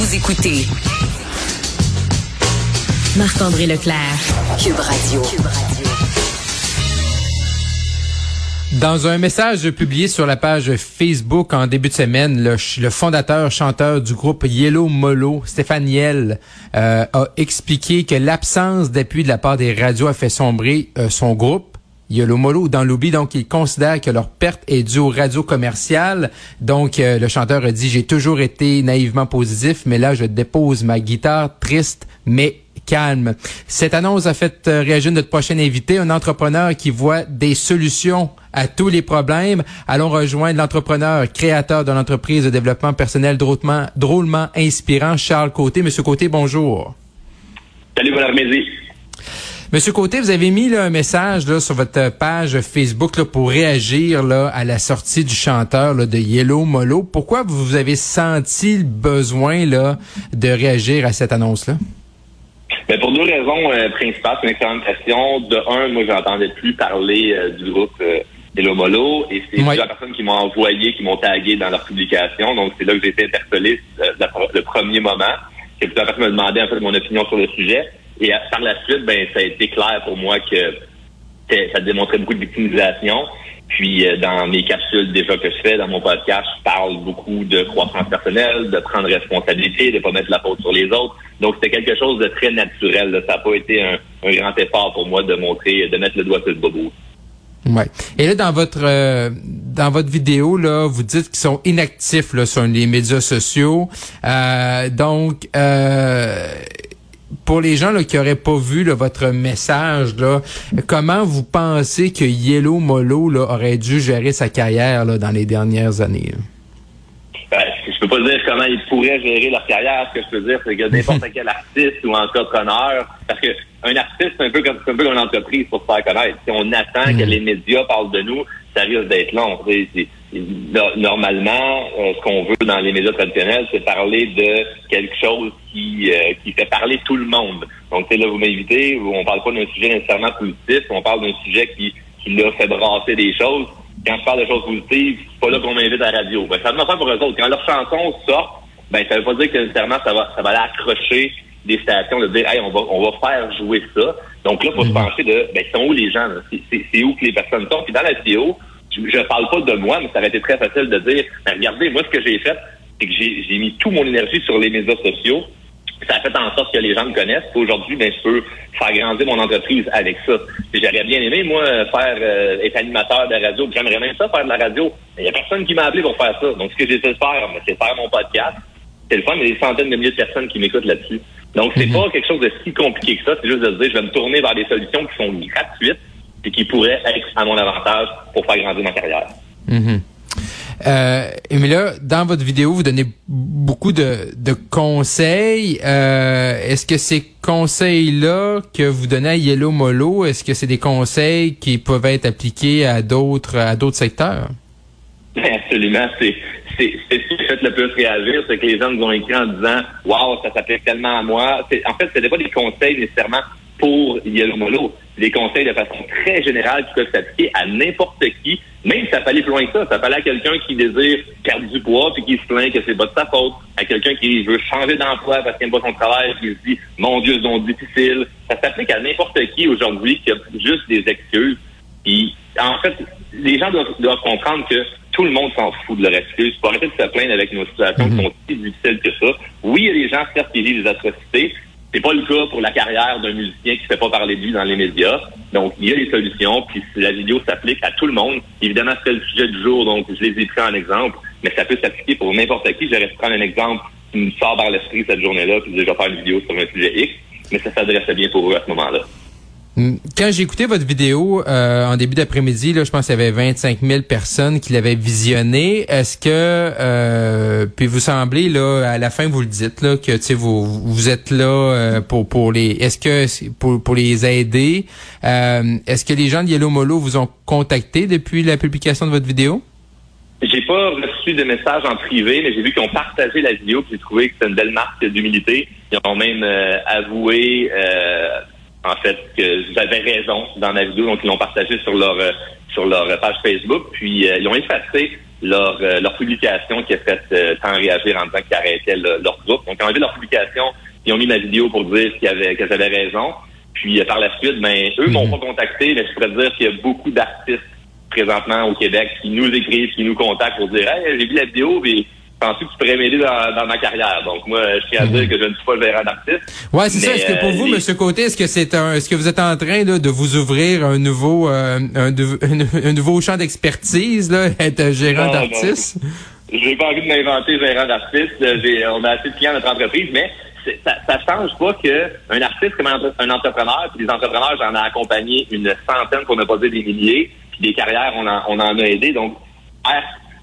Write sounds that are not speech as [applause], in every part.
Vous écoutez Marc-André Leclerc, Cube Radio. Dans un message publié sur la page Facebook en début de semaine, le, fondateur chanteur du groupe Yellow Molo, Stéphane Yel, euh, a expliqué que l'absence d'appui de la part des radios a fait sombrer euh, son groupe. Molo dans l'oubli, donc il considère que leur perte est due aux radios commerciales. Donc euh, le chanteur a dit j'ai toujours été naïvement positif, mais là je dépose ma guitare triste mais calme. Cette annonce a fait euh, réagir notre prochain invité, un entrepreneur qui voit des solutions à tous les problèmes. Allons rejoindre l'entrepreneur, créateur de l'entreprise de développement personnel drôlement, inspirant, Charles Côté. Monsieur Côté, bonjour. Salut. Monsieur Côté, vous avez mis là, un message là, sur votre page Facebook là, pour réagir là, à la sortie du chanteur là, de Yellow Molo. Pourquoi vous avez senti le besoin là, de réagir à cette annonce-là? Ben pour deux raisons euh, principales, c'est une excellente question. De un, moi, j'entendais plus parler euh, du groupe euh, Hello Molo et c'est plusieurs personnes qui m'ont envoyé, qui m'ont tagué dans leur publication. Donc, c'est là que j'ai été interpellé euh, le premier moment. Que plusieurs personnes me demandaient en fait mon opinion sur le sujet. Et par la suite, ben ça a été clair pour moi que ça démontrait beaucoup de victimisation. Puis dans mes capsules déjà que je fais dans mon podcast, je parle beaucoup de croissance personnelle, de prendre responsabilité, de pas mettre la faute sur les autres. Donc c'était quelque chose de très naturel. Ça n'a pas été un, grand effort pour moi de montrer, de mettre le doigt sur le bobo. Ouais. Et là, dans votre euh, dans votre vidéo, là, vous dites qu'ils sont inactifs là, sur les médias sociaux. Euh, donc, euh, pour les gens là, qui auraient pas vu votre message, là, comment vous pensez que Yellow Molo là, aurait dû gérer sa carrière là, dans les dernières années? Je peux pas dire comment ils pourraient gérer leur carrière. Ce que je peux dire, c'est que n'importe [laughs] quel artiste ou entrepreneur, parce que un artiste, c'est un peu comme, un peu comme une entreprise pour se faire connaître. Si on attend que mm. les médias parlent de nous, ça risque d'être long. normalement, euh, ce qu'on veut dans les médias traditionnels, c'est parler de quelque chose qui, euh, qui fait parler tout le monde. Donc, c'est là, vous m'invitez, on parle pas d'un sujet nécessairement positif, on parle d'un sujet qui, qui l'a fait brasser des choses quand je parle de choses positives, c'est pas là qu'on m'invite à la radio. Ben, ça me fait pour eux autres. Quand leurs chansons sortent, ben, ça veut pas dire que nécessairement ça va, ça va aller accrocher des stations de dire, hey, on va, on va faire jouer ça. Donc là, faut se mhm. pencher de, ben, sont où les gens, c'est où que les personnes sont? Puis dans la vidéo, je, je parle pas de moi, mais ça aurait été très facile de dire, ben, regardez, moi, ce que j'ai fait, c'est que j'ai mis tout mon énergie sur les médias sociaux ça a fait en sorte que les gens me connaissent. Aujourd'hui, ben, je peux faire grandir mon entreprise avec ça. J'aurais bien aimé, moi, faire euh, être animateur de radio. J'aimerais même ça faire de la radio. Mais il n'y a personne qui m'a appelé pour faire ça. Donc, ce que j'essaie de faire, ben, c'est faire mon podcast. C'est le fun, il y a des centaines de milliers de personnes qui m'écoutent là-dessus. Donc, c'est mhm. pas quelque chose de si compliqué que ça. C'est juste de se dire, je vais me tourner vers des solutions qui sont gratuites et qui pourraient être à mon avantage pour faire grandir ma carrière. Mhm. Euh, mais là, dans votre vidéo, vous donnez beaucoup de, de conseils. Euh, est-ce que ces conseils-là que vous donnez à Yellow Molo, est-ce que c'est des conseils qui peuvent être appliqués à d'autres à d'autres secteurs? Absolument. C'est c'est ce qui fait le plus réagir, c'est que les gens nous ont écrit en disant Waouh, ça s'applique tellement à moi. En fait, ce n'est pas des conseils nécessairement pour Yellow Molo. Des conseils de façon très générale qui peuvent s'appliquer à n'importe qui, même si ça fallait plus loin que ça. Ça fallait à quelqu'un qui désire perdre du poids puis qui se plaint que c'est pas de sa faute. À quelqu'un qui veut changer d'emploi parce qu'il n'aime pas son travail qui se dit, mon Dieu, c'est donc difficile. Ça s'applique à n'importe qui aujourd'hui qui a juste des excuses. Puis, en fait, les gens doivent, doivent comprendre que tout le monde s'en fout de leur excuse. Pour arrêter de se plaindre avec nos situations qui mhm. sont si difficiles que ça. Oui, il y a des gens, certes, qui vivent des atrocités, c'est pas le cas pour la carrière d'un musicien qui ne fait pas parler de lui dans les médias. Donc, il y a des solutions, puis la vidéo s'applique à tout le monde. Évidemment, c'est le sujet du jour, donc je les ai pris en exemple, mais ça peut s'appliquer pour n'importe qui. J'aurais pu prendre un exemple qui me sort par l'esprit cette journée-là, puis je vais faire une vidéo sur un sujet X, mais ça s'adressait bien pour eux à ce moment-là. Quand j'ai écouté votre vidéo euh, en début d'après-midi, là, je pense qu'il y avait 25 000 personnes qui l'avaient visionné. Est-ce que, euh, puis vous semblez là, à la fin vous le dites là, que tu vous vous êtes là euh, pour pour les, est-ce que pour pour les aider, est-ce que les gens de Yellow Molo vous ont contacté depuis la publication de votre vidéo? J'ai pas reçu de messages en privé, mais j'ai vu qu'ils ont partagé la vidéo, puis j'ai trouvé que c'était une belle marque d'humilité. Ils ont même avoué en fait, que j'avais raison dans la vidéo, donc ils l'ont partagé sur leur euh, sur leur page Facebook, puis euh, ils ont effacé leur, leur publication qui a fait tant réagir en disant qu'ils arrêtaient leur groupe. Donc, quand on vu leur publication, ils ont mis ma vidéo pour dire qu'ils avaient, qu'ils avaient raison. Puis par la suite, ben eux m'ont mhm. pas contacté, mais je pourrais dire qu'il y a beaucoup d'artistes présentement au Québec qui nous écrivent, qui nous contactent pour dire Hey, j'ai vu la vidéo, mais penses que tu pourrais m'aider dans, ma carrière? Donc moi, je tiens à dire que je ne suis pas le gérant d'artiste. Ouais, c'est ça. Est-ce que pour vous, M. Côté, est-ce que c'est un est-ce que vous êtes en train là, de vous ouvrir un nouveau euh, un, nouveau [laughs] champ d'expertise, là, être gérant d'artiste? J'ai pas envie de m'inventer gérant d'artiste. On a assez de clients dans notre entreprise, mais ça, ça change pas qu'un artiste comme un entrepreneur, puis des entrepreneurs, j'en ai accompagné une centaine, pour ne pas dire des milliers, puis des carrières, on en, on en a aidé. Donc,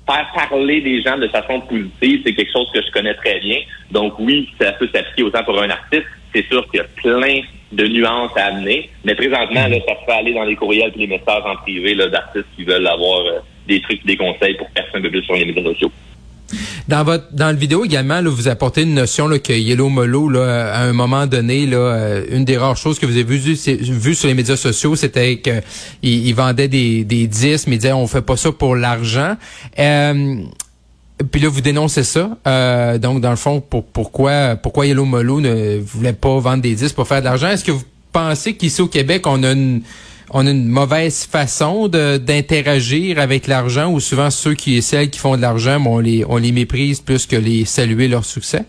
faire parler des gens de façon positive, c'est quelque chose que je connais très bien. Donc oui, ça peut s'appliquer autant pour un artiste. C'est sûr qu'il y a plein de nuances à amener, mais présentement, là, ça se fait aller dans les courriels et les messages en privé d'artistes qui veulent avoir euh, des trucs, des conseils pour personne un peu plus sur les médias sociaux. Dans votre dans le vidéo également, là, vous apportez une notion là, que Yellow Molo, là, à un moment donné, là, euh, une des rares choses que vous avez vues vu sur les médias sociaux, c'était qu'il il vendait des, des disques, mais il disait on fait pas ça pour l'argent. Euh, puis là, vous dénoncez ça. Euh, donc, dans le fond, pour, pourquoi pourquoi Yellow Molo ne voulait pas vendre des disques pour faire de l'argent? Est-ce que vous pensez qu'ici au Québec, on a une on a une mauvaise façon d'interagir avec l'argent ou souvent ceux qui et celles qui font de l'argent, on les, on les méprise plus que les saluer leur succès?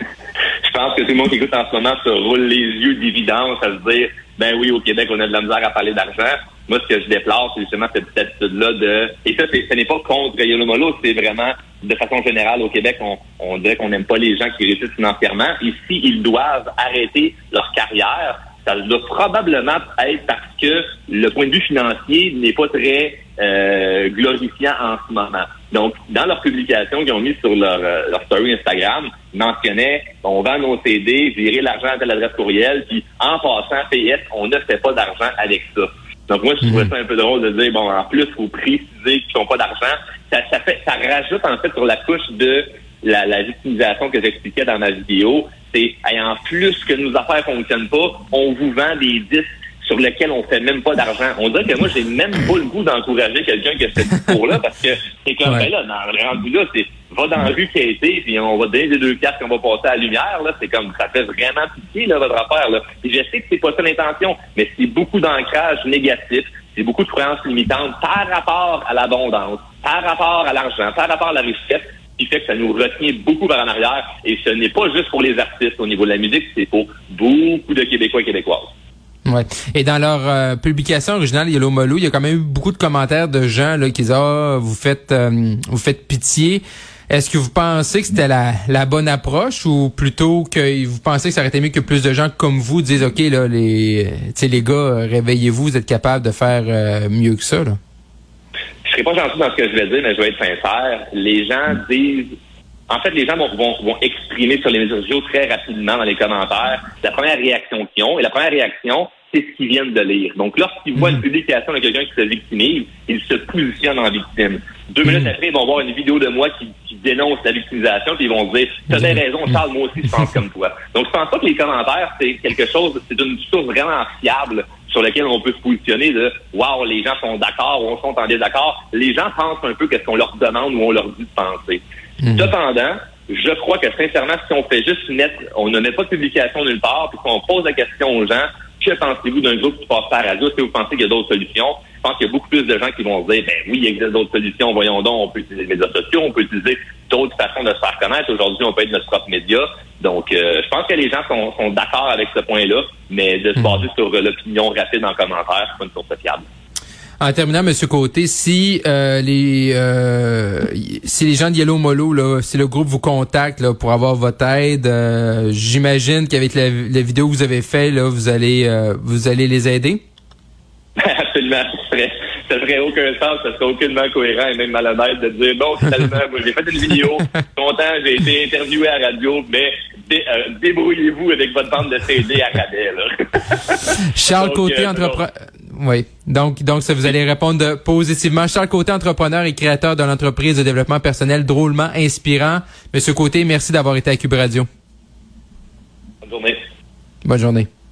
Je pense que tout le monde qui écoute en ce moment se roule les yeux d'évidence à se dire, ben oui, au Québec, on a de la misère à parler d'argent. Moi, ce que je déplore, c'est justement cette attitude-là de... Et ça, ce n'est pas contre Molo, c'est vraiment, de façon générale, au Québec, on dirait qu'on n'aime pas les gens qui réussissent financièrement. Ici, ils doivent arrêter leur carrière, ça doit probablement être parce que le point de vue financier n'est pas très euh, glorifiant en ce moment. Donc, dans leur publication qu'ils ont mis sur leur, euh, leur story Instagram, ils mentionnaient on vend nos CD, virer l'argent à telle adresse courriel, puis en passant, PS, on ne fait pas d'argent avec ça. Donc moi, je trouvais mhm. ça un peu drôle de dire bon, en plus, il faut préciser qu'ils n'ont pas d'argent. Ça, ça fait ça rajoute en fait sur la couche de la, la victimisation que j'expliquais dans ma vidéo, c'est en plus que nos affaires fonctionnent pas, on vous vend des disques sur lesquels on fait même pas d'argent. On dirait que moi, j'ai même pas le goût d'encourager quelqu'un qui a ce discours-là, parce que c'est comme, ben là, dans le rendu là, c'est, va dans la rue qui a été, puis on va donner des deux cartes qu'on va passer à la lumière, là, c'est comme, ça fait vraiment pitié, là, votre affaire, là. Et je sais que c'est pas ça l'intention, mais c'est beaucoup d'ancrage négatif, c'est beaucoup de croyances limitantes par rapport à l'abondance, par rapport à l'argent, par rapport à la richesse, qui fait que ça nous retient beaucoup vers en arrière. Et ce n'est pas juste pour les artistes au niveau de la musique, c'est pour beaucoup de Québécois et Québécoises. Ouais. Et dans leur euh, publication originale Yellow Molou, il y a quand même eu beaucoup de commentaires de gens là, qui disent ah vous faites euh, vous faites pitié. Est-ce que vous pensez que c'était la, bonne approche ou plutôt que vous pensez que ça aurait été mieux que plus de gens comme vous disent ok là les les gars réveillez-vous vous êtes capables de faire euh, mieux que ça là? Serai pas gentil dans ce que je vais dire, mais je vais être sincère. Les gens disent en fait, les gens vont, vont, exprimer sur les médias sociaux très rapidement dans les commentaires la première réaction qu'ils ont. Et la première réaction, c'est ce qu'ils viennent de lire. Donc, lorsqu'ils voient une mhm. publication de quelqu'un qui se victimise, ils se positionnent en victime. Deux minutes mhm. après, ils vont voir une vidéo de moi qui, dénonce la victimisation, puis ils vont dire T'as bien raison, Charles, moi aussi, je pense [laughs] comme toi. Donc, je pense pas que les commentaires, c'est quelque chose, c'est une source vraiment fiable sur lequel on peut se positionner de Wow, les gens sont d'accord ou on sont en désaccord. Les gens pensent un peu qu'est-ce qu'on leur demande ou on leur dit de penser. Mhm. Cependant, je crois que sincèrement, si on fait juste mettre, on ne met pas de publication nulle part, puis qu'on pose la question aux gens, que pensez-vous d'un groupe qui passe par radio? Est-ce que vous pensez qu'il y a d'autres solutions? Je pense qu'il y a beaucoup plus de gens qui vont se dire, ben oui, il existe d'autres solutions, voyons donc, on peut utiliser les médias sociaux, on peut utiliser d'autres façons de se faire connaître. Aujourd'hui, on peut être notre propre média. Donc, euh, je pense que les gens sont, sont d'accord avec ce point-là, mais de se mhm. baser sur l'opinion rapide en commentaire, c'est pas une source fiable. En terminant, Monsieur Côté, si euh, les euh, si les gens de Yellow Molo, là, si le groupe vous contacte là, pour avoir votre aide, euh, j'imagine qu'avec la, la, vidéo que vous avez fait, là, vous allez vous allez les aider? [laughs] Absolument. Ça ferait, ferait aucun sens, ça serait aucunement cohérent et même malhonnête de dire bon, finalement, moi j'ai fait une vidéo, [laughs] content, j'ai été interviewé à la radio, mais débrouillez-vous avec votre bande de CD à rabais. Charles Côté, entrepreneur. Oui. Donc, donc, ça vous allez répondre positivement. Charles Côté, entrepreneur et créateur de l'entreprise de développement personnel drôlement inspirant. Monsieur Côté, merci d'avoir été à Cube Radio. Bonne journée. Bonne journée.